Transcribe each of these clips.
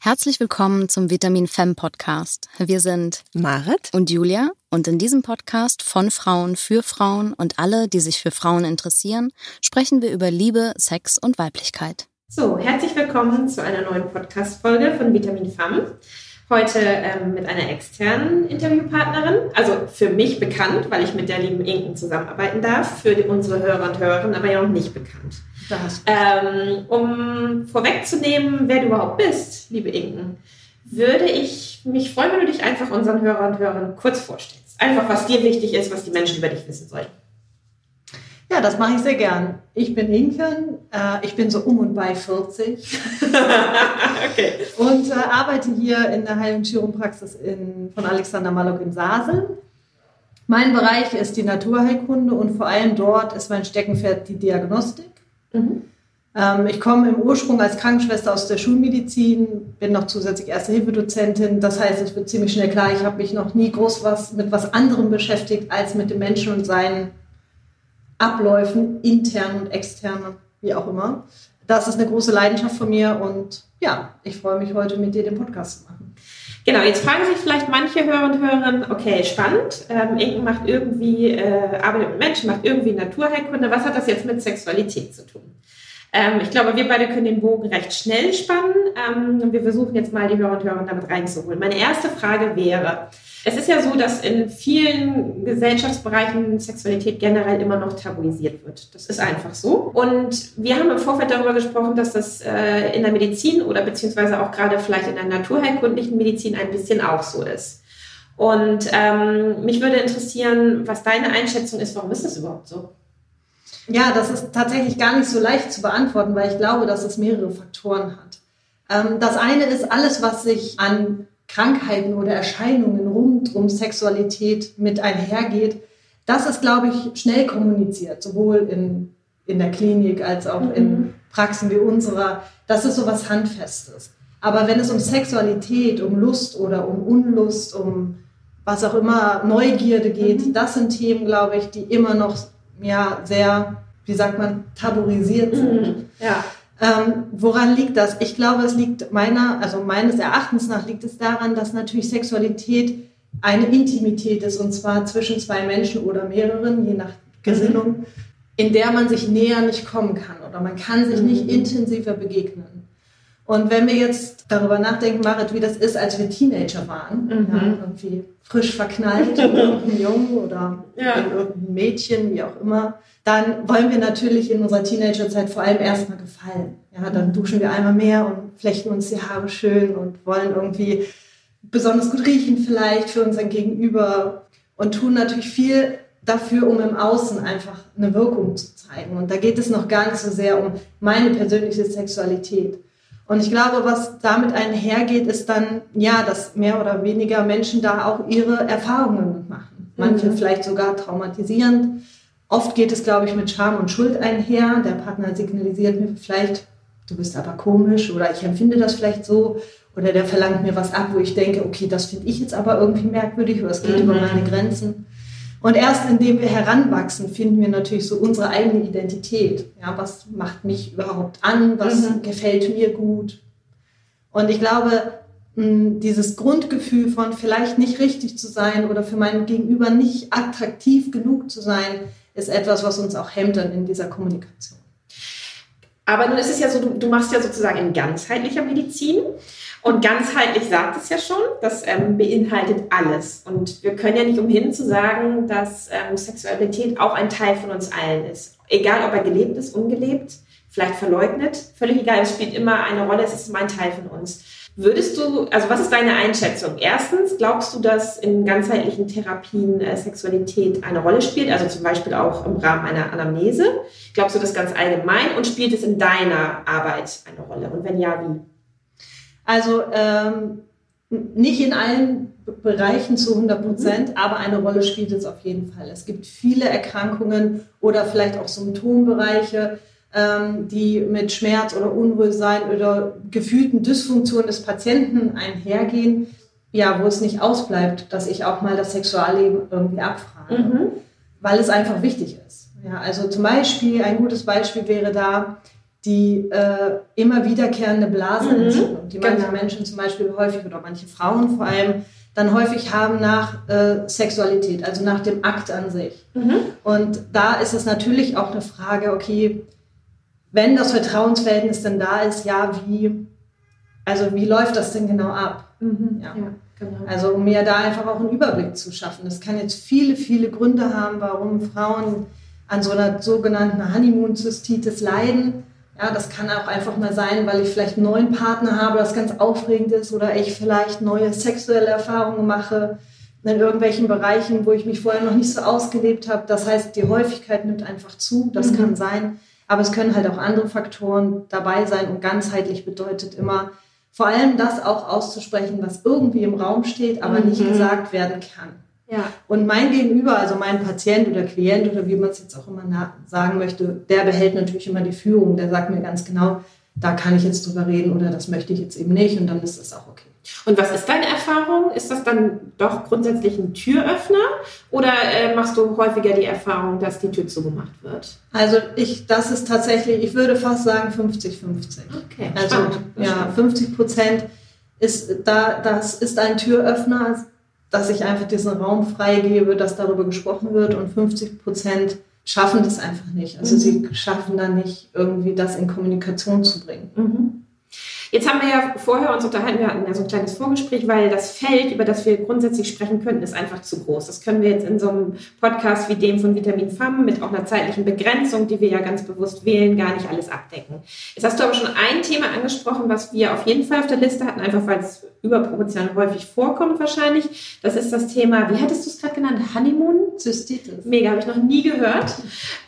Herzlich willkommen zum Vitamin Femme Podcast. Wir sind Marit und Julia und in diesem Podcast von Frauen für Frauen und alle, die sich für Frauen interessieren, sprechen wir über Liebe, Sex und Weiblichkeit. So, herzlich willkommen zu einer neuen Podcast-Folge von Vitamin Femme. Heute ähm, mit einer externen Interviewpartnerin, also für mich bekannt, weil ich mit der lieben Inken zusammenarbeiten darf, für die, unsere Hörer und Hörerinnen aber ja noch nicht bekannt. Ähm, um vorwegzunehmen, wer du überhaupt bist, liebe Inken, würde ich mich freuen, wenn du dich einfach unseren Hörern und Hörern kurz vorstellst. Einfach, was dir wichtig ist, was die Menschen über dich wissen sollen. Ja, das mache ich sehr gern. Ich bin Inken, äh, ich bin so um und bei 40 okay. und äh, arbeite hier in der Heil- und Chiropraxis in, von Alexander Malok in Sasel. Mein Bereich ist die Naturheilkunde und vor allem dort ist mein Steckenpferd die Diagnostik. Mhm. Ähm, ich komme im Ursprung als Krankenschwester aus der Schulmedizin, bin noch zusätzlich Erste-Hilfe-Dozentin. Das heißt, es wird ziemlich schnell klar, ich habe mich noch nie groß was mit was anderem beschäftigt als mit dem Menschen und seinen Abläufen, intern und extern, wie auch immer. Das ist eine große Leidenschaft von mir und ja, ich freue mich heute mit dir den Podcast zu machen. Genau, jetzt fragen sich vielleicht manche Hörer und Hörerinnen, okay, spannend, ähm, Inken macht irgendwie, äh, arbeitet mit Menschen, macht irgendwie Naturheilkunde, was hat das jetzt mit Sexualität zu tun? Ähm, ich glaube, wir beide können den Bogen recht schnell spannen ähm, wir versuchen jetzt mal die Hörer und Hörer damit reinzuholen. Meine erste Frage wäre, es ist ja so, dass in vielen Gesellschaftsbereichen Sexualität generell immer noch tabuisiert wird. Das ist einfach so. Und wir haben im Vorfeld darüber gesprochen, dass das äh, in der Medizin oder beziehungsweise auch gerade vielleicht in der naturheilkundlichen Medizin ein bisschen auch so ist. Und ähm, mich würde interessieren, was deine Einschätzung ist, warum ist das überhaupt so? Ja, das ist tatsächlich gar nicht so leicht zu beantworten, weil ich glaube, dass es mehrere Faktoren hat. Ähm, das eine ist alles, was sich an Krankheiten oder Erscheinungen rund um Sexualität mit einhergeht, das ist, glaube ich, schnell kommuniziert, sowohl in, in der Klinik als auch mhm. in Praxen wie unserer. Das ist so was Handfestes. Aber wenn es um Sexualität, um Lust oder um Unlust, um was auch immer, Neugierde geht, mhm. das sind Themen, glaube ich, die immer noch ja, sehr, wie sagt man, tabuisiert sind. Mhm. Ja. Ähm, woran liegt das? Ich glaube, es liegt meiner, also meines Erachtens nach liegt es daran, dass natürlich Sexualität eine Intimität ist und zwar zwischen zwei Menschen oder mehreren, je nach Gesinnung, in der man sich näher nicht kommen kann oder man kann sich nicht mhm. intensiver begegnen. Und wenn wir jetzt darüber nachdenken, Marit, wie das ist, als wir Teenager waren, mhm. ja, irgendwie frisch verknallt in irgendeinen Jungen oder ja. in irgendein Mädchen, wie auch immer, dann wollen wir natürlich in unserer Teenagerzeit vor allem erstmal gefallen. Ja, dann duschen wir einmal mehr und flechten uns die Haare schön und wollen irgendwie besonders gut riechen vielleicht für unseren Gegenüber und tun natürlich viel dafür, um im Außen einfach eine Wirkung zu zeigen. Und da geht es noch gar nicht so sehr um meine persönliche Sexualität. Und ich glaube, was damit einhergeht, ist dann, ja, dass mehr oder weniger Menschen da auch ihre Erfahrungen machen. Manche mhm. vielleicht sogar traumatisierend. Oft geht es, glaube ich, mit Scham und Schuld einher. Der Partner signalisiert mir vielleicht, du bist aber komisch oder ich empfinde das vielleicht so. Oder der verlangt mir was ab, wo ich denke, okay, das finde ich jetzt aber irgendwie merkwürdig oder es geht mhm. über meine Grenzen. Und erst indem wir heranwachsen, finden wir natürlich so unsere eigene Identität. Ja, was macht mich überhaupt an? Was mhm. gefällt mir gut? Und ich glaube, dieses Grundgefühl von vielleicht nicht richtig zu sein oder für mein Gegenüber nicht attraktiv genug zu sein, ist etwas, was uns auch hemmt dann in dieser Kommunikation. Aber nun ist es ja so, du, du machst ja sozusagen in ganzheitlicher Medizin. Und ganzheitlich sagt es ja schon, das ähm, beinhaltet alles. Und wir können ja nicht umhin zu sagen, dass ähm, Sexualität auch ein Teil von uns allen ist. Egal, ob er gelebt ist, ungelebt, vielleicht verleugnet, völlig egal, es spielt immer eine Rolle, es ist immer ein Teil von uns. Würdest du, also was ist deine Einschätzung? Erstens, glaubst du, dass in ganzheitlichen Therapien äh, Sexualität eine Rolle spielt, also zum Beispiel auch im Rahmen einer Anamnese? Glaubst du das ganz allgemein und spielt es in deiner Arbeit eine Rolle? Und wenn ja, wie? Also ähm, nicht in allen Bereichen zu 100 Prozent, mhm. aber eine Rolle spielt es auf jeden Fall. Es gibt viele Erkrankungen oder vielleicht auch Symptombereiche, ähm, die mit Schmerz oder Unwohlsein oder gefühlten Dysfunktionen des Patienten einhergehen, ja, wo es nicht ausbleibt, dass ich auch mal das Sexualleben irgendwie abfrage, mhm. weil es einfach wichtig ist. Ja, also zum Beispiel, ein gutes Beispiel wäre da, die äh, immer wiederkehrende Blasenentzündung, Mhm, die manche genau. Menschen zum Beispiel häufig oder manche Frauen vor allem dann häufig haben nach äh, Sexualität, also nach dem Akt an sich. Mhm. Und da ist es natürlich auch eine Frage, okay, wenn das Vertrauensverhältnis denn da ist, ja, wie, also wie läuft das denn genau ab? Mhm. Ja. Ja. genau. Also um mir da einfach auch einen Überblick zu schaffen. Das kann jetzt viele, viele Gründe haben, warum Frauen an so einer sogenannten Honeymoon-Zystitis leiden. Ja, das kann auch einfach mal sein, weil ich vielleicht einen neuen Partner habe, das ganz aufregend ist oder ich vielleicht neue sexuelle Erfahrungen mache in irgendwelchen Bereichen, wo ich mich vorher noch nicht so ausgelebt habe. Das heißt, die Häufigkeit nimmt einfach zu, das Mhm. kann sein. Aber es können halt auch andere Faktoren dabei sein und ganzheitlich bedeutet immer, vor allem das auch auszusprechen, was irgendwie im Raum steht, aber nicht Mhm. gesagt werden kann. Ja. Und mein Gegenüber, also mein Patient oder Klient oder wie man es jetzt auch immer sagen möchte, der behält natürlich immer die Führung. Der sagt mir ganz genau, da kann ich jetzt drüber reden oder das möchte ich jetzt eben nicht und dann ist das auch okay. Und was ist deine Erfahrung? Ist das dann doch grundsätzlich ein Türöffner oder äh, machst du häufiger die Erfahrung, dass die Tür zugemacht wird? Also ich, das ist tatsächlich, ich würde fast sagen 50-50. Okay, Also spannend. ja, 50 Prozent ist da, das ist ein Türöffner, dass ich einfach diesen Raum freigebe, dass darüber gesprochen wird und 50 Prozent schaffen das einfach nicht. Also Mhm. sie schaffen da nicht irgendwie das in Kommunikation zu bringen. Mhm. Jetzt haben wir ja vorher uns unterhalten, wir hatten ja so ein kleines Vorgespräch, weil das Feld, über das wir grundsätzlich sprechen könnten, ist einfach zu groß. Das können wir jetzt in so einem Podcast wie dem von Vitamin FAM mit auch einer zeitlichen Begrenzung, die wir ja ganz bewusst wählen, gar nicht alles abdecken. Jetzt hast du aber schon ein Thema angesprochen, was wir auf jeden Fall auf der Liste hatten, einfach weil es überproportional häufig vorkommt wahrscheinlich. Das ist das Thema, wie hattest du es gerade genannt? Honeymoon? Zystitis. Mega, habe ich noch nie gehört.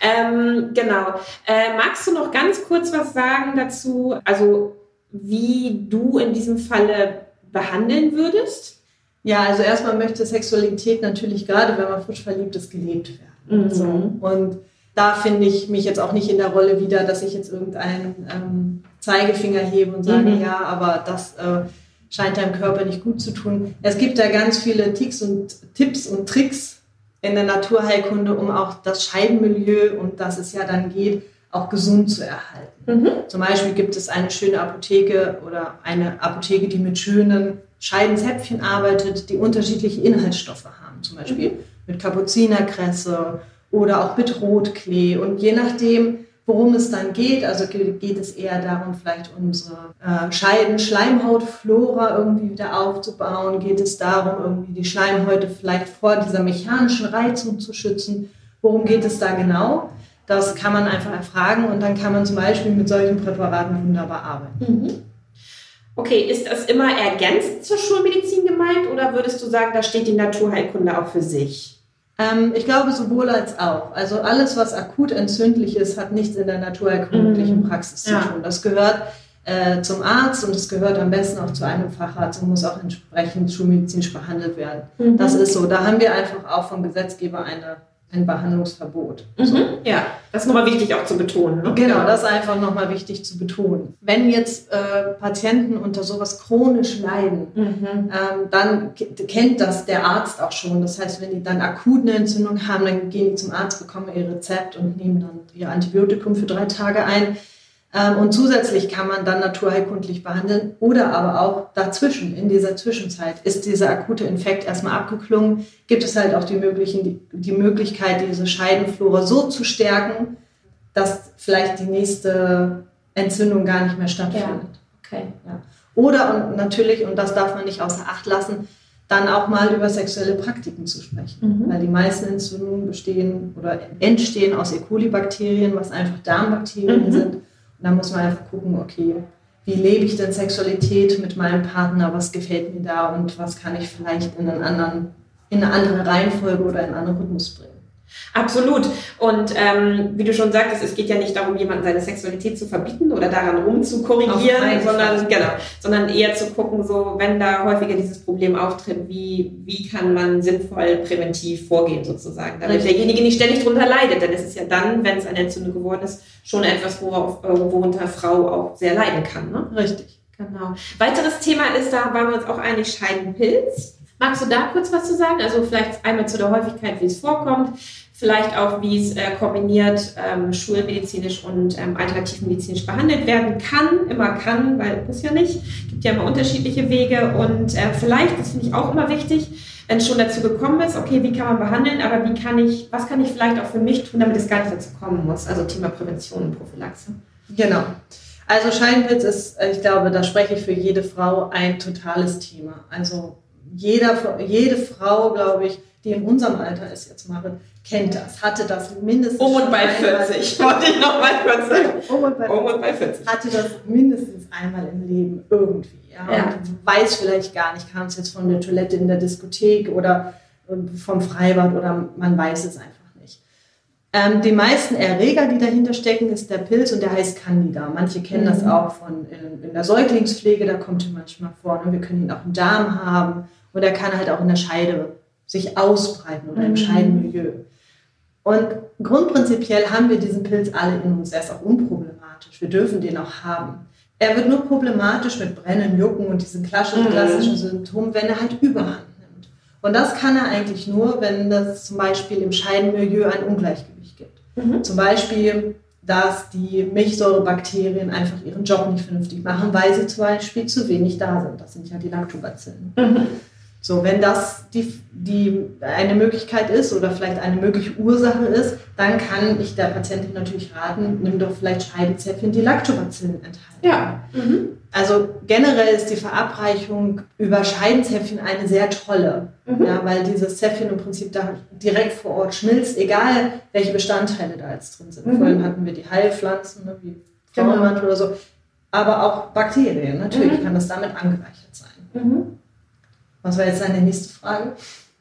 Ähm, genau. Äh, magst du noch ganz kurz was sagen dazu, also wie du in diesem Falle behandeln würdest? Ja, also erstmal möchte Sexualität natürlich gerade, wenn man frisch verliebt ist, gelebt werden. Mhm. So. Und da finde ich mich jetzt auch nicht in der Rolle wieder, dass ich jetzt irgendeinen ähm, Zeigefinger hebe und sage, Mhm. ja, aber das äh, scheint deinem Körper nicht gut zu tun. Es gibt da ganz viele Ticks und Tipps und Tricks in der Naturheilkunde, um auch das Scheidenmilieu, um das es ja dann geht, auch gesund zu erhalten. Mhm. Zum Beispiel gibt es eine schöne Apotheke oder eine Apotheke, die mit schönen Scheidenzäpfchen arbeitet, die unterschiedliche Inhaltsstoffe haben. Zum Beispiel mit Kapuzinerkresse oder auch mit Rotklee. Und je nachdem, worum es dann geht, also ge- geht es eher darum, vielleicht unsere äh, Scheiden-Schleimhautflora irgendwie wieder aufzubauen, geht es darum, irgendwie die Schleimhäute vielleicht vor dieser mechanischen Reizung zu schützen. Worum geht es da genau? Das kann man einfach erfragen und dann kann man zum Beispiel mit solchen Präparaten wunderbar arbeiten. Mhm. Okay, ist das immer ergänzend zur Schulmedizin gemeint oder würdest du sagen, da steht die Naturheilkunde auch für sich? Ähm, ich glaube sowohl als auch. Also alles, was akut entzündlich ist, hat nichts in der naturheilkundlichen Mhm. Praxis zu Ja. tun. Das gehört äh, zum Arzt und es gehört am besten auch zu einem Facharzt und muss auch entsprechend schulmedizinisch behandelt werden. Mhm. Das ist so. Da haben wir einfach auch vom Gesetzgeber eine, ein Behandlungsverbot. So. Mhm. Ja, das ist nochmal wichtig auch zu betonen. Ne? Genau, das ist einfach nochmal wichtig zu betonen. Wenn jetzt äh, Patienten unter sowas chronisch leiden, Mhm. ähm, dann kennt das der Arzt auch schon. Das heißt, wenn die dann akut eine Entzündung haben, dann gehen die zum Arzt, bekommen ihr Rezept und nehmen dann ihr Antibiotikum für drei Tage ein. Ähm, und zusätzlich kann man dann naturheilkundlich behandeln oder aber auch dazwischen, in dieser Zwischenzeit, ist dieser akute Infekt erstmal abgeklungen, gibt es halt auch die, möglichen, die, Möglichkeit, diese Scheidenflora so zu stärken, dass vielleicht die nächste Entzündung gar nicht mehr stattfindet. Okay. Oder und natürlich, und das darf man nicht außer Acht lassen, dann auch mal über sexuelle Praktiken zu sprechen. Mhm. Weil die meisten Entzündungen bestehen oder entstehen aus E. coli-Bakterien, was einfach Darmbakterien Mhm. sind. Da muss man einfach gucken, okay, wie lebe ich denn Sexualität mit meinem Partner, was gefällt mir da und was kann ich vielleicht in, einen anderen, in eine andere Reihenfolge oder in einen anderen Rhythmus bringen. Absolut. Und ähm, wie du schon sagtest, es geht ja nicht darum, jemanden seine Sexualität zu verbieten oder daran rumzukorrigieren, sondern genau, sondern eher zu gucken, so wenn da häufiger dieses Problem auftritt, wie wie kann man sinnvoll präventiv vorgehen sozusagen, damit Richtig. derjenige nicht ständig drunter leidet, denn es ist ja dann, wenn es eine Entzündung geworden ist, schon etwas, worauf äh, worunter Frau auch sehr leiden kann. Ne? Richtig. Genau. Weiteres Thema ist, da waren wir uns auch einig, Scheidenpilz. Magst du da kurz was zu sagen? Also vielleicht einmal zu der Häufigkeit, wie es vorkommt, vielleicht auch, wie es äh, kombiniert ähm, schulmedizinisch und ähm, alternativmedizinisch behandelt werden kann, immer kann, weil muss ja nicht, gibt ja immer unterschiedliche Wege und äh, vielleicht, das finde ich auch immer wichtig, wenn es schon dazu gekommen ist, okay, wie kann man behandeln, aber wie kann ich, was kann ich vielleicht auch für mich tun, damit es gar nicht dazu kommen muss, also Thema Prävention und Prophylaxe. Genau. Also Scheinpilz ist, ich glaube, da spreche ich für jede Frau ein totales Thema. Also jeder, jede Frau, glaube ich, die in unserem Alter ist jetzt, Marit, kennt das, hatte das mindestens. Um und bei 40, wollte ich noch mal kurz sagen. Um und bei, um und bei 40. Hatte das mindestens einmal im Leben irgendwie. Ja? ja. Und weiß vielleicht gar nicht, kam es jetzt von der Toilette in der Diskothek oder vom Freibad oder man weiß es einfach nicht. Ähm, die meisten Erreger, die dahinter stecken, ist der Pilz und der heißt Candida. Manche kennen mhm. das auch von in, in, der Säuglingspflege, da kommt er manchmal vor. Ne? Wir können ihn auch im Darm haben und er kann halt auch in der Scheide sich ausbreiten oder im mhm. Scheidenmilieu. Und grundprinzipiell haben wir diesen Pilz alle in uns. Er ist auch unproblematisch. Wir dürfen den auch haben. Er wird nur problematisch mit Brennen, Jucken und diesen klassischen, mhm. klassischen Symptomen, wenn er halt Überhand nimmt. Und das kann er eigentlich nur, wenn es zum Beispiel im Scheidenmilieu ein Ungleichgewicht gibt. Mhm. Zum Beispiel, dass die Milchsäurebakterien einfach ihren Job nicht vernünftig machen, weil sie zum Beispiel zu wenig da sind. Das sind ja die Lactobacillen. Mhm. So, wenn das die, die eine Möglichkeit ist oder vielleicht eine mögliche Ursache ist, dann kann ich der Patientin natürlich raten, nimm doch vielleicht Scheidezäpfchen, die Lactobacillen enthalten. Ja. Mhm. Also generell ist die Verabreichung über Scheidenzäpfchen eine sehr tolle, mhm. ja, weil dieses Zäpfchen im Prinzip da direkt vor Ort schmilzt, egal welche Bestandteile da jetzt drin sind. Mhm. Vorhin hatten wir die Heilpflanzen, ne, wie Frauenmantel genau. oder so, aber auch Bakterien, natürlich mhm. kann das damit angereichert sein. Was war jetzt deine nächste Frage?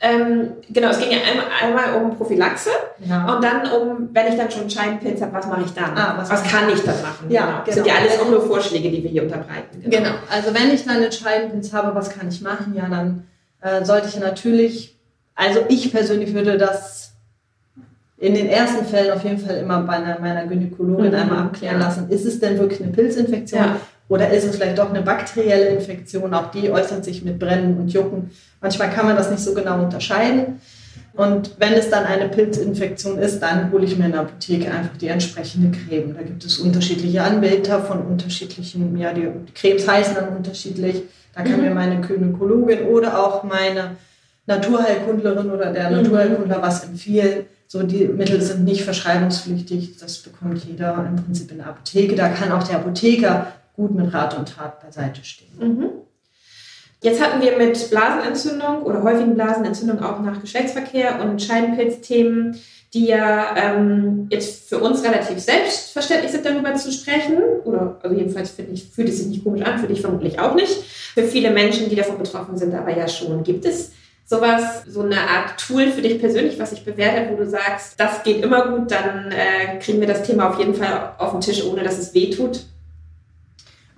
Ähm, genau, es ging ja einmal, einmal um Prophylaxe ja. und dann um, wenn ich dann schon einen Scheidenpilz habe, was mache ich dann? Ah, was, was kann ich dann machen? Ja, genau. Das sind ja genau. alles auch nur Vorschläge, die wir hier unterbreiten. Genau. genau. also wenn ich dann einen Scheidenpilz habe, was kann ich machen? Ja, dann äh, sollte ich natürlich, also ich persönlich würde das in den ersten Fällen auf jeden Fall immer bei einer, meiner Gynäkologin mhm. einmal abklären lassen. Ist es denn wirklich eine Pilzinfektion? Ja. Oder ist es vielleicht doch eine bakterielle Infektion? Auch die äußert sich mit Brennen und Jucken. Manchmal kann man das nicht so genau unterscheiden. Und wenn es dann eine Pilzinfektion ist, dann hole ich mir in der Apotheke einfach die entsprechende Creme. Da gibt es unterschiedliche Anbieter von unterschiedlichen, ja, die Cremes heißen dann unterschiedlich. Da kann mhm. mir meine Gynäkologin oder auch meine Naturheilkundlerin oder der mhm. Naturheilkundler was empfehlen. So, die Mittel sind nicht verschreibungspflichtig. Das bekommt jeder im Prinzip in der Apotheke. Da kann auch der Apotheker gut mit Rat und Tat beiseite stehen. Mhm. Jetzt hatten wir mit Blasenentzündung oder häufigen Blasenentzündung auch nach Geschlechtsverkehr und Scheidenpilzthemen, die ja ähm, jetzt für uns relativ selbstverständlich sind, darüber zu sprechen. Oder also jedenfalls ich, fühlt es sich nicht komisch an, für dich vermutlich auch nicht. Für viele Menschen, die davon betroffen sind, aber ja schon. Gibt es sowas, so eine Art Tool für dich persönlich, was sich bewährt wo du sagst, das geht immer gut, dann äh, kriegen wir das Thema auf jeden Fall auf den Tisch, ohne dass es weh tut?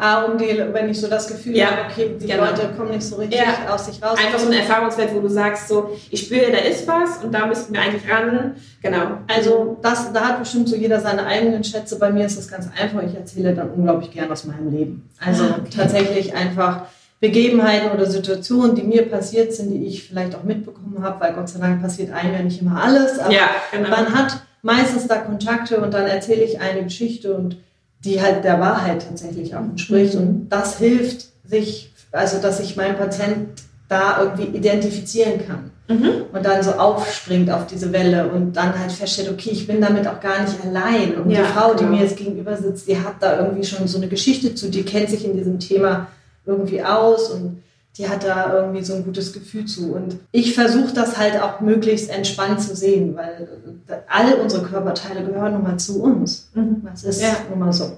Ah, um die, wenn ich so das Gefühl ja, habe, okay, die genau. Leute kommen nicht so richtig ja. aus sich raus. Einfach so ein Erfahrungswert, wo du sagst, so, ich spüre, da ist was und da müssten wir eigentlich ran. Genau. Also das, da hat bestimmt so jeder seine eigenen Schätze. Bei mir ist das ganz einfach. Ich erzähle dann unglaublich gern aus meinem Leben. Also ah, okay. tatsächlich einfach Begebenheiten oder Situationen, die mir passiert sind, die ich vielleicht auch mitbekommen habe, weil Gott sei Dank passiert einem ja nicht immer alles, aber ja, genau. man hat meistens da Kontakte und dann erzähle ich eine Geschichte und die halt der Wahrheit tatsächlich auch entspricht. Und das hilft sich, also dass sich mein Patient da irgendwie identifizieren kann mhm. und dann so aufspringt auf diese Welle und dann halt feststellt, okay, ich bin damit auch gar nicht allein. Und ja, die Frau, die genau. mir jetzt gegenüber sitzt, die hat da irgendwie schon so eine Geschichte zu, die kennt sich in diesem Thema irgendwie aus und die hat da irgendwie so ein gutes Gefühl zu. Und ich versuche das halt auch möglichst entspannt zu sehen, weil alle unsere Körperteile gehören nun mal zu uns. Mhm. Das ist ja. nun mal so.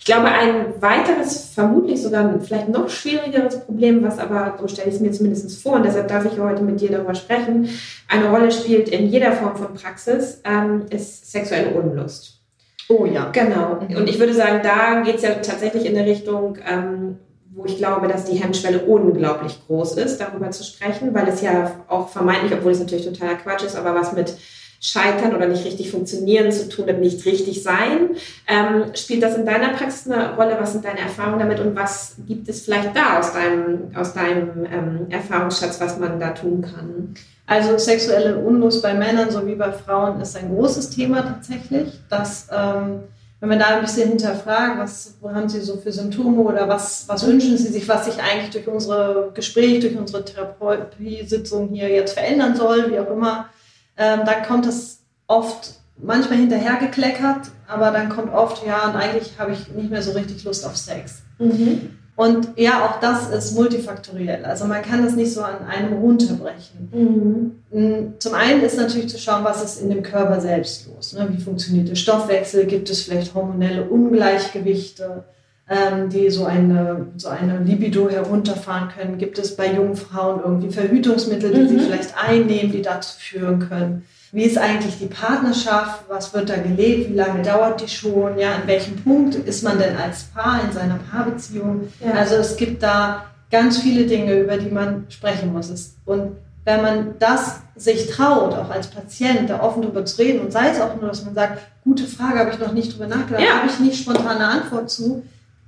Ich glaube, ein weiteres, vermutlich sogar vielleicht noch schwierigeres Problem, was aber, so stelle ich es mir zumindest vor, und deshalb darf ich heute mit dir darüber sprechen, eine Rolle spielt in jeder Form von Praxis, ähm, ist sexuelle Unlust. Oh ja. Genau. Mhm. Und ich würde sagen, da geht es ja tatsächlich in der Richtung, ähm, wo ich glaube, dass die Hemmschwelle unglaublich groß ist, darüber zu sprechen, weil es ja auch vermeintlich, obwohl es natürlich totaler Quatsch ist, aber was mit Scheitern oder nicht richtig funktionieren zu tun, mit nicht richtig sein. Ähm, spielt das in deiner Praxis eine Rolle? Was sind deine Erfahrungen damit und was gibt es vielleicht da aus deinem, aus deinem ähm, Erfahrungsschatz, was man da tun kann? Also sexuelle Unlust bei Männern sowie bei Frauen ist ein großes Thema tatsächlich. Dass, ähm, wenn wir da ein bisschen hinterfragen, was haben Sie so für Symptome oder was, was wünschen Sie sich, was sich eigentlich durch unsere Gespräche, durch unsere Therapiesitzung hier jetzt verändern soll, wie auch immer, ähm, dann kommt es oft manchmal hinterhergekleckert, aber dann kommt oft, ja, und eigentlich habe ich nicht mehr so richtig Lust auf Sex. Mhm. Und ja, auch das ist multifaktoriell. Also man kann das nicht so an einem runterbrechen. Mhm. Mm, zum einen ist natürlich zu schauen, was ist in dem Körper selbst los. Ne? Wie funktioniert der Stoffwechsel? Gibt es vielleicht hormonelle Ungleichgewichte, ähm, die so eine, so eine Libido herunterfahren können? Gibt es bei jungen Frauen irgendwie Verhütungsmittel, die mhm. sie vielleicht einnehmen, die dazu führen können? Wie ist eigentlich die Partnerschaft? Was wird da gelebt? Wie lange dauert die schon? Ja, an welchem Punkt ist man denn als Paar in seiner Paarbeziehung? Ja. Also es gibt da ganz viele Dinge, über die man sprechen muss. Und wenn man das sich traut, auch als Patient da offen drüber zu reden und sei es auch nur, dass man sagt, gute Frage, habe ich noch nicht drüber nachgedacht, ja. habe ich nicht spontane Antwort zu,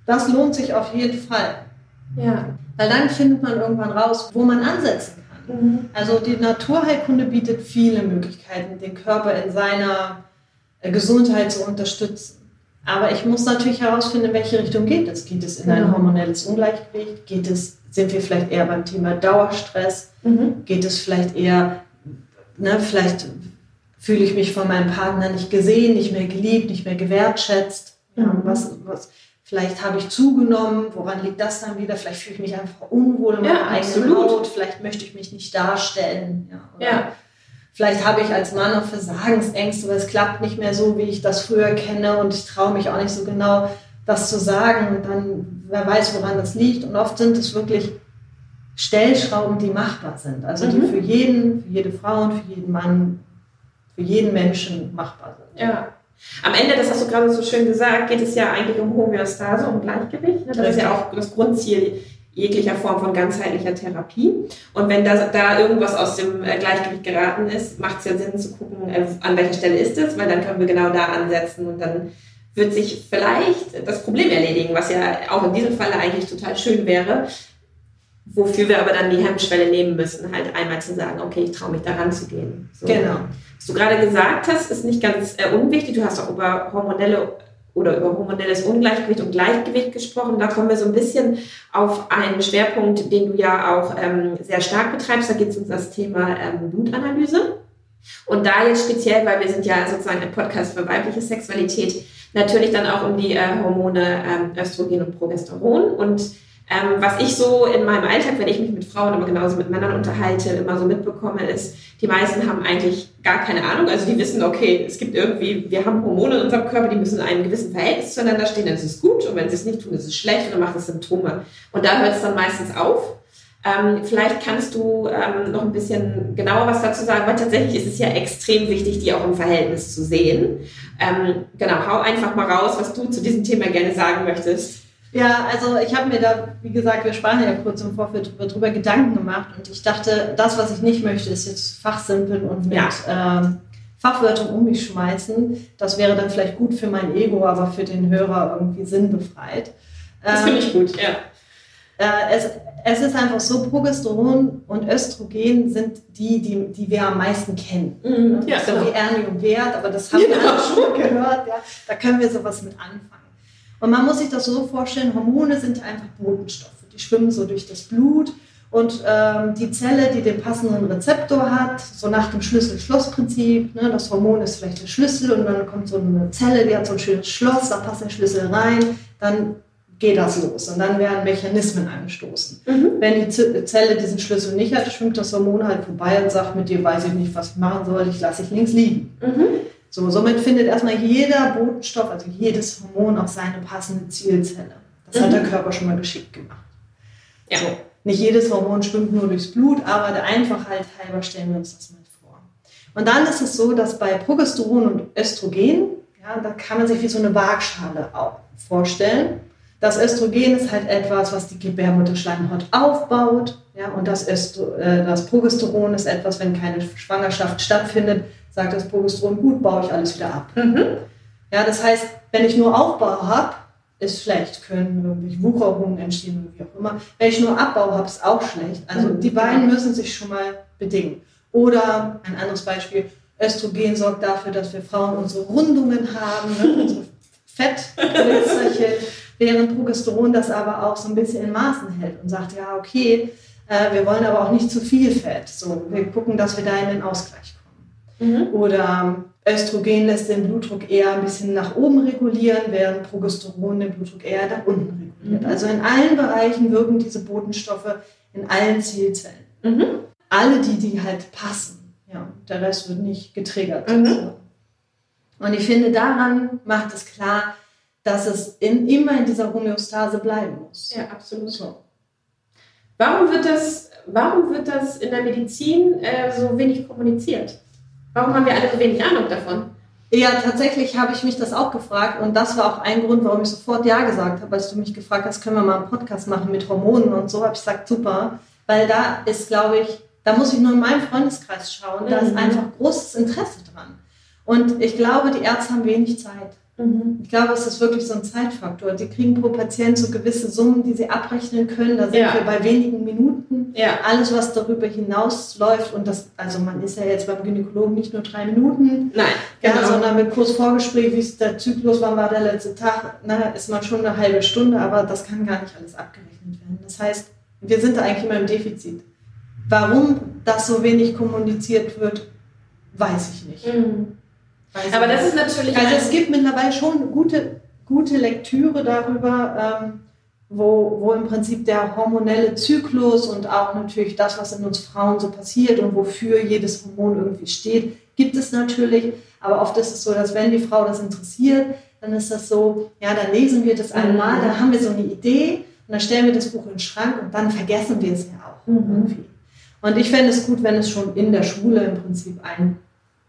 das lohnt sich auf jeden Fall. Ja. Weil dann findet man irgendwann raus, wo man ansetzen. Also die Naturheilkunde bietet viele Möglichkeiten, den Körper in seiner äh, Gesundheit zu unterstützen. Aber ich muss natürlich herausfinden, in welche Richtung geht es. Geht es in genau. ein hormonelles Ungleichgewicht? Geht es, sind wir vielleicht eher beim Thema Dauerstress? Mhm. Geht es vielleicht eher, ne, vielleicht fühle ich mich von meinem Partner nicht gesehen, nicht mehr geliebt, nicht mehr gewertschätzt? Mhm. Ja, was, was, Vielleicht habe ich zugenommen. Woran liegt das dann wieder? Vielleicht fühle ich mich einfach unwohl in meiner ja, eigenen Haut. Vielleicht möchte ich mich nicht darstellen. Ja, ja. Vielleicht habe ich als Mann auch Versagensängste, weil es klappt nicht mehr so, wie ich das früher kenne und ich traue mich auch nicht so genau, das zu sagen. Und dann, wer weiß, woran das liegt. Und oft sind es wirklich Stellschrauben, die machbar sind. Also mhm. die für jeden, für jede Frau und für jeden Mann, für jeden Menschen machbar sind. Ja. Am Ende, das hast du gerade so schön gesagt, geht es ja eigentlich um Homöostase, um Gleichgewicht. Das ist ja auch das Grundziel jeglicher Form von ganzheitlicher Therapie. Und wenn da, da irgendwas aus dem äh, Gleichgewicht geraten ist, macht es ja Sinn zu gucken, äh, an welcher Stelle ist es, weil dann können wir genau da ansetzen und dann wird sich vielleicht das Problem erledigen, was ja auch in diesem Falle eigentlich total schön wäre, wofür wir aber dann die Hemmschwelle nehmen müssen, halt einmal zu sagen, okay, ich traue mich daran zu gehen. So. Genau. Was du gerade gesagt hast, ist nicht ganz äh, unwichtig. Du hast auch über hormonelle oder über hormonelles Ungleichgewicht und Gleichgewicht gesprochen. Da kommen wir so ein bisschen auf einen Schwerpunkt, den du ja auch ähm, sehr stark betreibst. Da geht es um das Thema ähm, Blutanalyse. Und da jetzt speziell, weil wir sind ja sozusagen ein Podcast für weibliche Sexualität, natürlich dann auch um die äh, Hormone ähm, Östrogen und Progesteron. Und ähm, was ich so in meinem Alltag, wenn ich mich mit Frauen, aber genauso mit Männern unterhalte, immer so mitbekomme, ist, die meisten haben eigentlich gar keine Ahnung. Also die wissen, okay, es gibt irgendwie, wir haben Hormone in unserem Körper, die müssen in einem gewissen Verhältnis zueinander stehen, dann ist es gut. Und wenn sie es nicht tun, ist es schlecht und dann macht es Symptome. Und da hört es dann meistens auf. Ähm, vielleicht kannst du ähm, noch ein bisschen genauer was dazu sagen, weil tatsächlich ist es ja extrem wichtig, die auch im Verhältnis zu sehen. Ähm, genau, hau einfach mal raus, was du zu diesem Thema gerne sagen möchtest. Ja, also ich habe mir da, wie gesagt, wir sprachen ja kurz im Vorfeld drüber, drüber, Gedanken gemacht und ich dachte, das, was ich nicht möchte, ist jetzt fachsimpeln und mit ja. ähm, Fachwörtern um mich schmeißen. Das wäre dann vielleicht gut für mein Ego, aber für den Hörer irgendwie sinnbefreit. Das finde ich gut, ja. Äh, es, es ist einfach so, Progesteron und Östrogen sind die, die, die wir am meisten kennen. Mhm, ja, so genau. wie Ernie und Wert, aber das haben genau. wir alle schon gehört. Ja. Da können wir sowas mit anfangen. Und man muss sich das so vorstellen, Hormone sind einfach Botenstoffe. Die schwimmen so durch das Blut und ähm, die Zelle, die den passenden Rezeptor hat, so nach dem Schlüssel-Schloss-Prinzip, ne, das Hormon ist vielleicht der Schlüssel und dann kommt so eine Zelle, die hat so ein schönes Schloss, da passt der Schlüssel rein, dann geht das los und dann werden Mechanismen angestoßen. Mhm. Wenn die Zelle diesen Schlüssel nicht hat, schwimmt das Hormon halt vorbei und sagt, mit dir weiß ich nicht, was ich machen soll, ich lasse dich links liegen. Mhm. So, somit findet erstmal jeder Botenstoff, also jedes Hormon auch seine passende Zielzelle. Das mhm. hat der Körper schon mal geschickt gemacht. Ja. So, nicht jedes Hormon schwimmt nur durchs Blut, aber der Einfachheit halber stellen wir uns das mal vor. Und dann ist es so, dass bei Progesteron und Östrogen, ja, da kann man sich wie so eine Waagschale auch vorstellen. Das Östrogen ist halt etwas, was die Gebärmutterschleimhaut aufbaut. Ja, und das, Östro, äh, das Progesteron ist etwas, wenn keine Schwangerschaft stattfindet, sagt das Progesteron, gut, baue ich alles wieder ab. Mhm. Ja, das heißt, wenn ich nur Aufbau habe, ist schlecht, können irgendwelche Wucherungen entstehen oder wie auch immer. Wenn ich nur Abbau habe, ist auch schlecht. Also mhm. die beiden müssen sich schon mal bedingen. Oder ein anderes Beispiel, Östrogen sorgt dafür, dass wir Frauen unsere Rundungen haben, ne, unsere Fettglitzerchen, während Progesteron das aber auch so ein bisschen in Maßen hält und sagt, ja, okay, äh, wir wollen aber auch nicht zu viel Fett. So, wir gucken, dass wir da in den Ausgleich kommen. Mhm. Oder Östrogen lässt den Blutdruck eher ein bisschen nach oben regulieren, während Progesteron den Blutdruck eher nach unten reguliert. Mhm. Also in allen Bereichen wirken diese Botenstoffe in allen Zielzellen. Mhm. Alle die, die halt passen. Ja, der Rest wird nicht getriggert. Mhm. Und ich finde, daran macht es klar, dass es in, immer in dieser Homöostase bleiben muss. Ja, absolut. So. Warum, wird das, warum wird das in der Medizin äh, so wenig kommuniziert? Warum haben wir alle so wenig Ahnung davon? Ja, tatsächlich habe ich mich das auch gefragt und das war auch ein Grund, warum ich sofort Ja gesagt habe, als du mich gefragt hast, können wir mal einen Podcast machen mit Hormonen und so, habe ich gesagt, super, weil da ist, glaube ich, da muss ich nur in meinem Freundeskreis schauen, da ist mhm. einfach großes Interesse dran. Und ich glaube, die Ärzte haben wenig Zeit. Ich glaube, es ist wirklich so ein Zeitfaktor. Die kriegen pro Patient so gewisse Summen, die sie abrechnen können. Da sind ja. wir bei wenigen Minuten. Ja. Alles, was darüber hinausläuft, und das, also man ist ja jetzt beim Gynäkologen nicht nur drei Minuten, Nein, genau. ja, sondern mit Kursvorgespräch, wie ist der Zyklus, wann war der letzte Tag, na, ist man schon eine halbe Stunde, aber das kann gar nicht alles abgerechnet werden. Das heißt, wir sind da eigentlich immer im Defizit. Warum das so wenig kommuniziert wird, weiß ich nicht. Mhm. Weiß Aber das ist natürlich. Also es gibt mittlerweile schon gute, gute Lektüre darüber, ähm, wo, wo im Prinzip der hormonelle Zyklus und auch natürlich das, was in uns Frauen so passiert und wofür jedes Hormon irgendwie steht, gibt es natürlich. Aber oft ist es so, dass wenn die Frau das interessiert, dann ist das so, ja, dann lesen wir das einmal, mhm. dann haben wir so eine Idee und dann stellen wir das Buch in den Schrank und dann vergessen wir es ja auch mhm. irgendwie. Und ich fände es gut, wenn es schon in der Schule im Prinzip ein,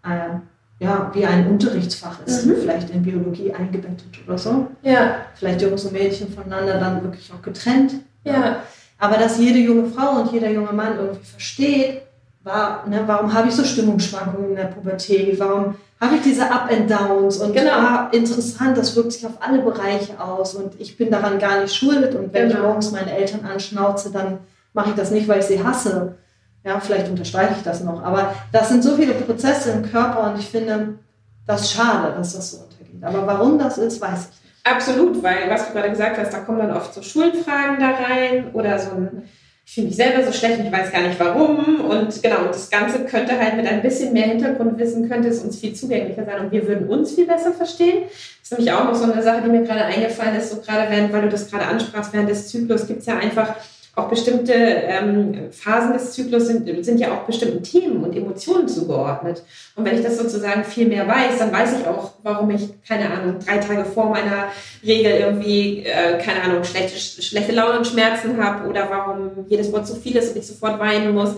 äh, ja, wie ein Unterrichtsfach ist, mhm. vielleicht in Biologie eingebettet oder so. Ja. Vielleicht Jungs und Mädchen voneinander dann wirklich auch getrennt. Ja. Aber dass jede junge Frau und jeder junge Mann irgendwie versteht, war, ne, warum habe ich so Stimmungsschwankungen in der Pubertät, warum habe ich diese Up and Downs und genau. ah, interessant, das wirkt sich auf alle Bereiche aus und ich bin daran gar nicht schuld und wenn genau. ich morgens meine Eltern anschnauze, dann mache ich das nicht, weil ich sie hasse, ja, vielleicht unterstreiche ich das noch. Aber das sind so viele Prozesse im Körper und ich finde das schade, dass das so untergeht. Aber warum das ist, weiß ich nicht. Absolut, weil was du gerade gesagt hast, da kommen dann oft so Schulfragen da rein oder so ein, ich fühle mich selber so schlecht und ich weiß gar nicht warum. Und genau, das Ganze könnte halt mit ein bisschen mehr Hintergrundwissen, könnte es uns viel zugänglicher sein und wir würden uns viel besser verstehen. Das ist nämlich auch noch so eine Sache, die mir gerade eingefallen ist, so gerade während, weil du das gerade ansprachst, während des Zyklus gibt es ja einfach auch bestimmte ähm, Phasen des Zyklus sind, sind ja auch bestimmten Themen und Emotionen zugeordnet. Und wenn ich das sozusagen viel mehr weiß, dann weiß ich auch, warum ich, keine Ahnung, drei Tage vor meiner Regel irgendwie, äh, keine Ahnung, schlechte, schlechte Laune und Schmerzen habe oder warum jedes Wort zu viel ist und ich sofort weinen muss.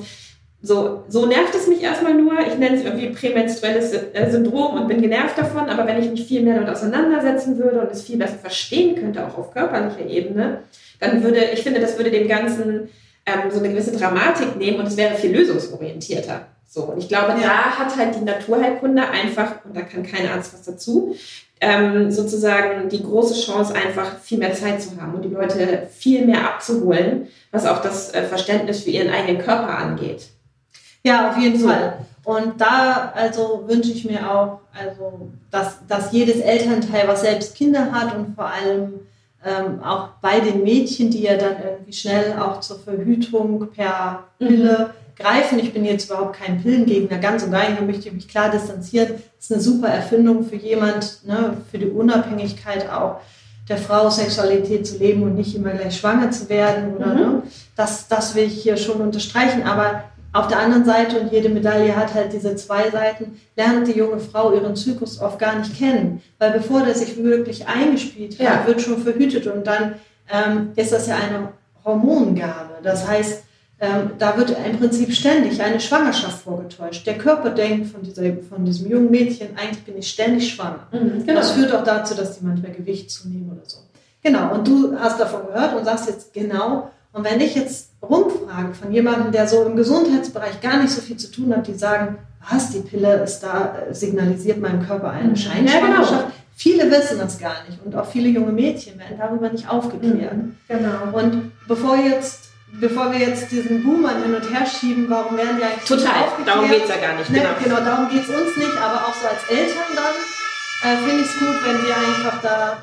So, so nervt es mich erstmal nur. Ich nenne es irgendwie prämenstruelles äh, Syndrom und bin genervt davon. Aber wenn ich mich viel mehr damit auseinandersetzen würde und es viel besser verstehen könnte, auch auf körperlicher Ebene, dann würde, ich finde, das würde dem Ganzen ähm, so eine gewisse Dramatik nehmen und es wäre viel lösungsorientierter. So, und ich glaube, ja. da hat halt die Naturheilkunde einfach, und da kann kein Arzt was dazu, ähm, sozusagen die große Chance, einfach viel mehr Zeit zu haben und die Leute viel mehr abzuholen, was auch das äh, Verständnis für ihren eigenen Körper angeht. Ja, auf jeden Fall. Und da also wünsche ich mir auch, also dass, dass jedes Elternteil, was selbst Kinder hat und vor allem ähm, auch bei den Mädchen, die ja dann irgendwie schnell auch zur Verhütung per Pille mhm. greifen. Ich bin jetzt überhaupt kein Pillengegner, ganz und gar nicht, da möchte ich mich klar distanzieren. Das ist eine super Erfindung für jemand, ne, für die Unabhängigkeit auch der Frau Sexualität zu leben und nicht immer gleich schwanger zu werden. Oder, mhm. ne? das, das will ich hier schon unterstreichen. Aber auf der anderen Seite, und jede Medaille hat halt diese zwei Seiten, lernt die junge Frau ihren Zyklus oft gar nicht kennen. Weil bevor der sich wirklich eingespielt hat, ja. wird schon verhütet und dann ähm, ist das ja eine Hormongabe. Das heißt, ähm, da wird im Prinzip ständig eine Schwangerschaft vorgetäuscht. Der Körper denkt von, dieser, von diesem jungen Mädchen, eigentlich bin ich ständig schwanger. Mhm, genau. Das führt auch dazu, dass die manchmal Gewicht zunehmen oder so. Genau, und du hast davon gehört und sagst jetzt genau. Und wenn ich jetzt rumfrage von jemandem, der so im Gesundheitsbereich gar nicht so viel zu tun hat, die sagen, was, die Pille ist da, signalisiert meinem Körper eine mhm. Scheinschwangerschaft. Ja, genau. Viele wissen das gar nicht und auch viele junge Mädchen werden darüber nicht aufgeklärt. Mhm. Genau. Und bevor jetzt bevor wir jetzt diesen Boomer hin und her schieben, warum werden die eigentlich Total, darum geht es ja gar nicht. Ne, genau. genau, darum geht es uns nicht, aber auch so als Eltern dann äh, finde ich es gut, wenn wir einfach da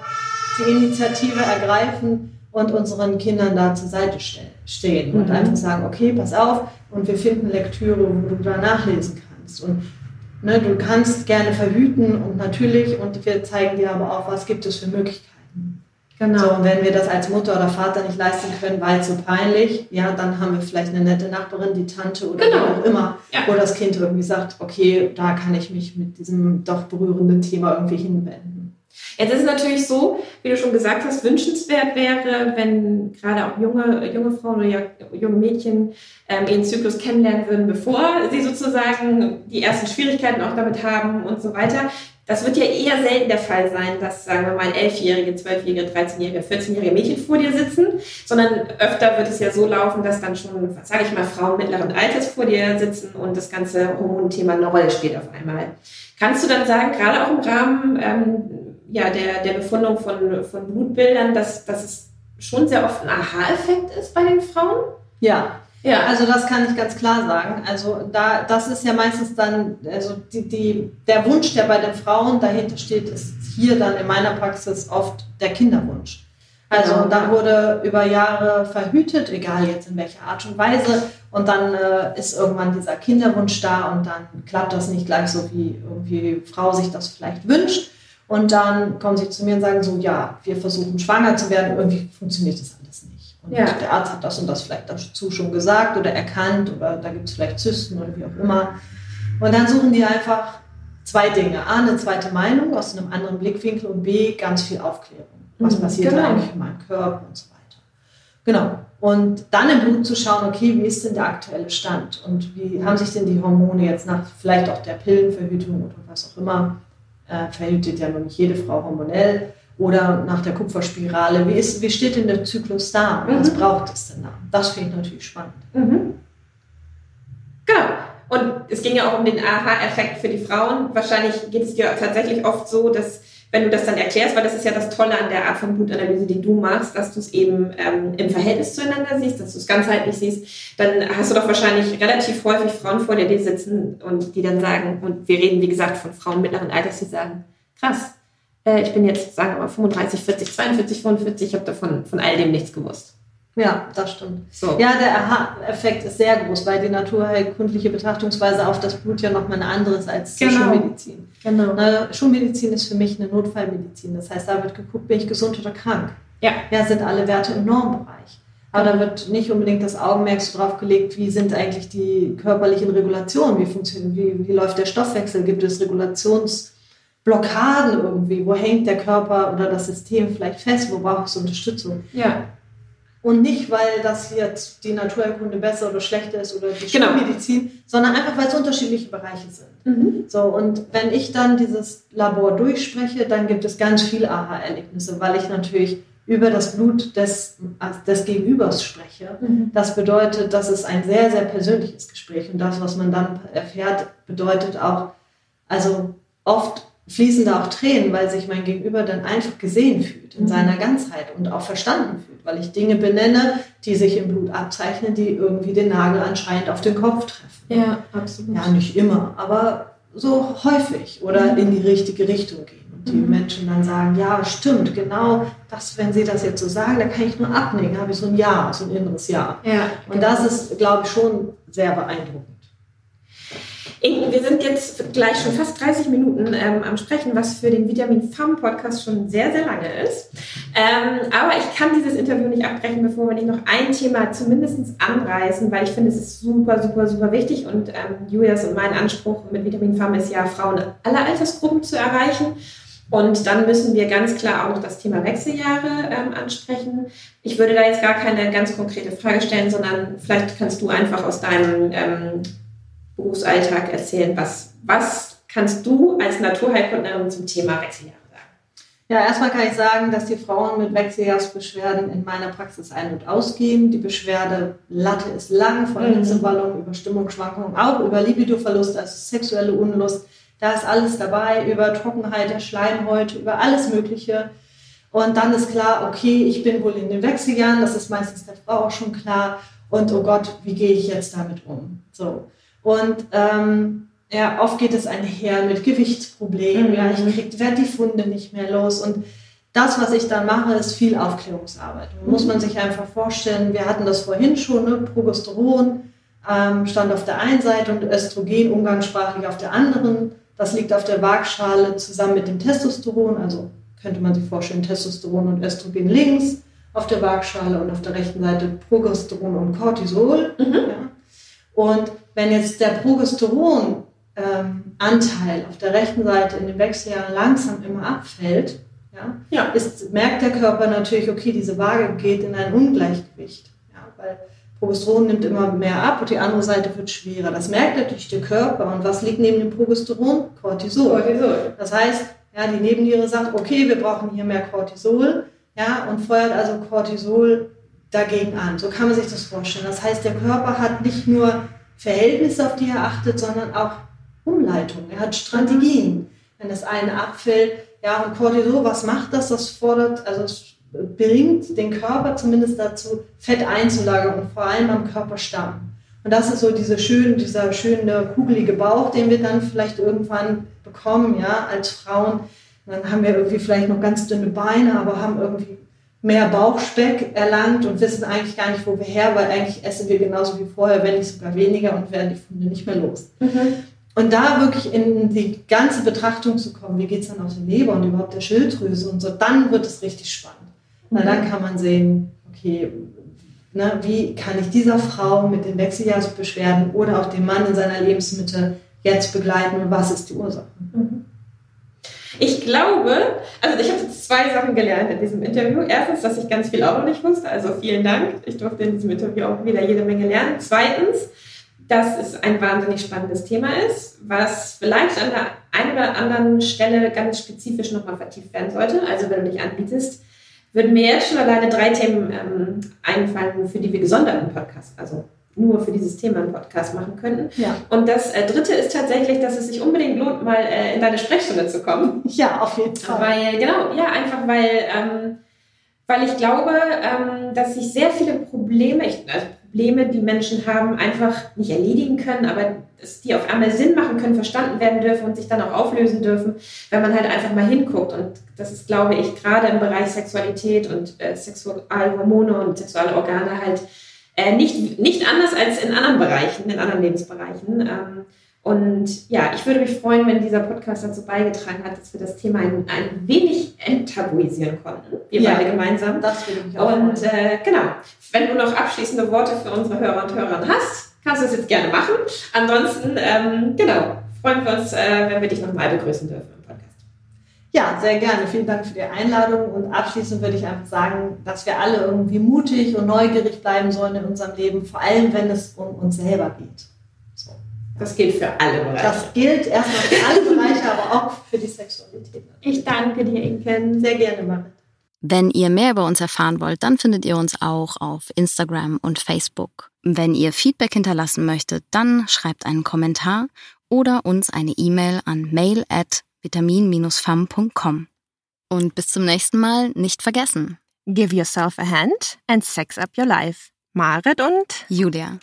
die Initiative ergreifen und unseren Kindern da zur Seite stehen und mhm. einfach sagen, okay, pass auf und wir finden Lektüre, wo du da nachlesen kannst. Und ne, du kannst gerne verhüten und natürlich, und wir zeigen dir aber auch, was gibt es für Möglichkeiten. Genau. So, und wenn wir das als Mutter oder Vater nicht leisten können, weil es so peinlich, ja, dann haben wir vielleicht eine nette Nachbarin, die Tante oder genau. wie auch immer, ja. wo das Kind irgendwie sagt, okay, da kann ich mich mit diesem doch berührenden Thema irgendwie hinwenden. Jetzt ist es natürlich so, wie du schon gesagt hast, wünschenswert wäre, wenn gerade auch junge, junge Frauen oder junge Mädchen ähm, ihren Zyklus kennenlernen würden, bevor sie sozusagen die ersten Schwierigkeiten auch damit haben und so weiter. Das wird ja eher selten der Fall sein, dass, sagen wir mal, elfjährige, zwölfjährige, 13-jährige, 14-jährige Mädchen vor dir sitzen, sondern öfter wird es ja so laufen, dass dann schon, sage ich mal, Frauen mittleren Alters vor dir sitzen und das ganze Hormonthema eine Rolle spielt auf einmal. Kannst du dann sagen, gerade auch im Rahmen ähm, ja, der, der Befundung von, von Blutbildern, dass, dass es schon sehr oft ein Aha-Effekt ist bei den Frauen? Ja, ja, also das kann ich ganz klar sagen. Also da, das ist ja meistens dann, also die, die, der Wunsch, der bei den Frauen dahinter steht, ist hier dann in meiner Praxis oft der Kinderwunsch. Also genau. da wurde über Jahre verhütet, egal jetzt in welcher Art und Weise. Und dann äh, ist irgendwann dieser Kinderwunsch da und dann klappt das nicht gleich so, wie irgendwie Frau sich das vielleicht wünscht. Und dann kommen sie zu mir und sagen so, ja, wir versuchen schwanger zu werden, irgendwie funktioniert das alles nicht. Und ja. der Arzt hat das und das vielleicht dazu schon gesagt oder erkannt oder da gibt es vielleicht Zysten oder wie auch immer. Und dann suchen die einfach zwei Dinge. A, eine zweite Meinung aus einem anderen Blickwinkel und B, ganz viel Aufklärung. Was mhm, passiert genau. eigentlich in meinem Körper und so weiter. Genau. Und dann im Blut zu schauen, okay, wie ist denn der aktuelle Stand und wie haben sich denn die Hormone jetzt nach vielleicht auch der Pillenverhütung oder was auch immer, äh, verhütet ja noch nicht jede Frau hormonell, oder nach der Kupferspirale. Wie, ist, wie steht denn der Zyklus da? Mhm. Was braucht es denn da? Das finde ich natürlich spannend. Mhm. Genau. Und es ging ja auch um den Aha-Effekt für die Frauen. Wahrscheinlich geht es dir tatsächlich oft so, dass wenn du das dann erklärst, weil das ist ja das Tolle an der Art von Blutanalyse, die du machst, dass du es eben ähm, im Verhältnis zueinander siehst, dass du es ganzheitlich siehst, dann hast du doch wahrscheinlich relativ häufig Frauen vor dir, die sitzen und die dann sagen, und wir reden wie gesagt von Frauen mittleren Alters, die sagen, krass, äh, ich bin jetzt, sagen wir mal, 35, 40, 42, 45, ich habe davon von all dem nichts gewusst. Ja, das stimmt. So. Ja, der Aha-Effekt ist sehr groß, weil die naturheilkundliche Betrachtungsweise auf das Blut ja nochmal eine andere ist als genau. Schulmedizin. Genau. Na, Schulmedizin ist für mich eine Notfallmedizin. Das heißt, da wird geguckt, bin ich gesund oder krank. Ja. Ja, sind alle Werte im Normbereich. Aber da wird nicht unbedingt das Augenmerk so drauf gelegt, wie sind eigentlich die körperlichen Regulationen, wie funktionieren, wie, wie läuft der Stoffwechsel, gibt es Regulations- Blockaden irgendwie, wo hängt der Körper oder das System vielleicht fest, wo braucht es Unterstützung. Ja. Und nicht, weil das jetzt die Naturerkunde besser oder schlechter ist oder die genau. Schulmedizin, sondern einfach, weil es unterschiedliche Bereiche sind. Mhm. So, und wenn ich dann dieses Labor durchspreche, dann gibt es ganz viele Aha-Erlebnisse, weil ich natürlich über das Blut des, des Gegenübers spreche. Mhm. Das bedeutet, das ist ein sehr, sehr persönliches Gespräch. Und das, was man dann erfährt, bedeutet auch, also oft fließen da auch Tränen, weil sich mein Gegenüber dann einfach gesehen fühlt in mhm. seiner Ganzheit und auch verstanden fühlt, weil ich Dinge benenne, die sich im Blut abzeichnen, die irgendwie den Nagel anscheinend auf den Kopf treffen. Ja, absolut. Ja, nicht immer, aber so häufig oder mhm. in die richtige Richtung gehen. Und die mhm. Menschen dann sagen, ja, stimmt, genau das, wenn sie das jetzt so sagen, da kann ich nur abnicken, habe ich so ein Ja, so ein inneres Ja. ja und genau. das ist, glaube ich, schon sehr beeindruckend. Inken, wir sind jetzt gleich schon fast 30 Minuten ähm, am Sprechen, was für den Vitamin Farm Podcast schon sehr, sehr lange ist. Ähm, aber ich kann dieses Interview nicht abbrechen, bevor wir nicht noch ein Thema zumindest anreißen, weil ich finde, es ist super, super, super wichtig und ähm, Julias und mein Anspruch mit Vitamin Farm ist ja, Frauen aller Altersgruppen zu erreichen. Und dann müssen wir ganz klar auch noch das Thema Wechseljahre ähm, ansprechen. Ich würde da jetzt gar keine ganz konkrete Frage stellen, sondern vielleicht kannst du einfach aus deinem ähm, Berufsalltag erzählen. Was, was kannst du als Naturheilkundlerin zum Thema Wechseljahre sagen? Ja, erstmal kann ich sagen, dass die Frauen mit Wechseljahrsbeschwerden in meiner Praxis ein- und ausgehen. Die Beschwerdelatte ist lang, von Mhm. Hitzewallung über Stimmungsschwankungen, auch über Libidoverlust, also sexuelle Unlust. Da ist alles dabei, über Trockenheit der Schleimhäute, über alles Mögliche. Und dann ist klar, okay, ich bin wohl in den Wechseljahren, das ist meistens der Frau auch schon klar. Und oh Gott, wie gehe ich jetzt damit um? So. Und ähm, ja, oft geht es einher mit Gewichtsproblemen. Mhm. Ja, ich krieg, werde die Funde nicht mehr los. Und das, was ich dann mache, ist viel Aufklärungsarbeit. Mhm. Muss man sich einfach vorstellen, wir hatten das vorhin schon, ne? Progesteron ähm, stand auf der einen Seite und Östrogen umgangssprachlich auf der anderen. Das liegt auf der Waagschale zusammen mit dem Testosteron. Also könnte man sich vorstellen, Testosteron und Östrogen links auf der Waagschale und auf der rechten Seite Progesteron und Cortisol. Mhm. Ja. Und wenn jetzt der Progesteron-Anteil auf der rechten Seite in den Wechseljahren langsam immer abfällt, ja, Ja. ist, merkt der Körper natürlich, okay, diese Waage geht in ein Ungleichgewicht. Ja, weil Progesteron nimmt immer mehr ab und die andere Seite wird schwerer. Das merkt natürlich der Körper. Und was liegt neben dem Progesteron? Cortisol. Cortisol. Das heißt, ja, die Nebenniere sagt, okay, wir brauchen hier mehr Cortisol, ja, und feuert also Cortisol dagegen an. So kann man sich das vorstellen. Das heißt, der Körper hat nicht nur Verhältnisse, auf die er achtet, sondern auch Umleitungen. Er hat Strategien. Wenn das eine abfällt, ja, und Cortisol, was macht das? Das fordert, also es bringt den Körper zumindest dazu, Fett einzulagern und vor allem am Körperstamm. Und das ist so diese schön, dieser schöne kugelige Bauch, den wir dann vielleicht irgendwann bekommen, ja, als Frauen. Dann haben wir irgendwie vielleicht noch ganz dünne Beine, aber haben irgendwie mehr Bauchspeck erlangt und wissen eigentlich gar nicht, wo wir her, weil eigentlich essen wir genauso wie vorher, wenn nicht sogar weniger und werden die Funde nicht mehr los. Mhm. Und da wirklich in die ganze Betrachtung zu kommen, wie geht es dann aus der Leber und überhaupt der Schilddrüse und so, dann wird es richtig spannend. Na, dann kann man sehen, okay, ne, wie kann ich dieser Frau mit den Wechseljahrsbeschwerden oder auch dem Mann in seiner Lebensmitte jetzt begleiten und was ist die Ursache? Ich glaube, also ich habe zwei Sachen gelernt in diesem Interview. Erstens, dass ich ganz viel auch noch nicht wusste, also vielen Dank. Ich durfte in diesem Interview auch wieder jede Menge lernen. Zweitens, dass es ein wahnsinnig spannendes Thema ist, was vielleicht an der einen oder anderen Stelle ganz spezifisch nochmal vertieft werden sollte. Also wenn du dich anbietest, würden mir jetzt schon alleine drei Themen ähm, einfallen, für die wir gesonderten Podcast, also nur für dieses Thema einen Podcast machen könnten. Ja. Und das äh, dritte ist tatsächlich, dass es sich unbedingt lohnt, mal äh, in deine Sprechstunde zu kommen. Ja, auf jeden Fall. Weil, genau, ja, einfach weil, ähm, weil ich glaube, ähm, dass sich sehr viele Probleme, ich, also Probleme, die Menschen haben, einfach nicht erledigen können, aber dass die auf einmal Sinn machen können, verstanden werden dürfen und sich dann auch auflösen dürfen, wenn man halt einfach mal hinguckt. Und das ist, glaube ich, gerade im Bereich Sexualität und äh, Sexualhormone und sexuelle Organe halt äh, nicht, nicht anders als in anderen Bereichen, in anderen Lebensbereichen. Ähm, und ja, ich würde mich freuen, wenn dieser Podcast dazu beigetragen hat, dass wir das Thema ein, ein wenig enttabuisieren konnten. Wir Ja. beide gemeinsam. Das würde mich auch Und äh, genau, wenn du noch abschließende Worte für unsere Hörer und Hörerinnen hast, kannst du es jetzt gerne machen. Ansonsten, ähm, genau, freuen wir uns, äh, wenn wir dich nochmal begrüßen dürfen. Ja, sehr gerne. Vielen Dank für die Einladung. Und abschließend würde ich einfach sagen, dass wir alle irgendwie mutig und neugierig bleiben sollen in unserem Leben, vor allem wenn es um uns selber geht. So. Das gilt für alle Bereiche. Das gilt erstmal für alle Bereiche, aber auch für die Sexualität. ich danke dir, Inken. Sehr gerne, Marit. Wenn ihr mehr über uns erfahren wollt, dann findet ihr uns auch auf Instagram und Facebook. Wenn ihr Feedback hinterlassen möchtet, dann schreibt einen Kommentar oder uns eine E-Mail an mail at vitamin-fam.com. Und bis zum nächsten Mal nicht vergessen. Give yourself a hand and sex up your life. Marit und Julia.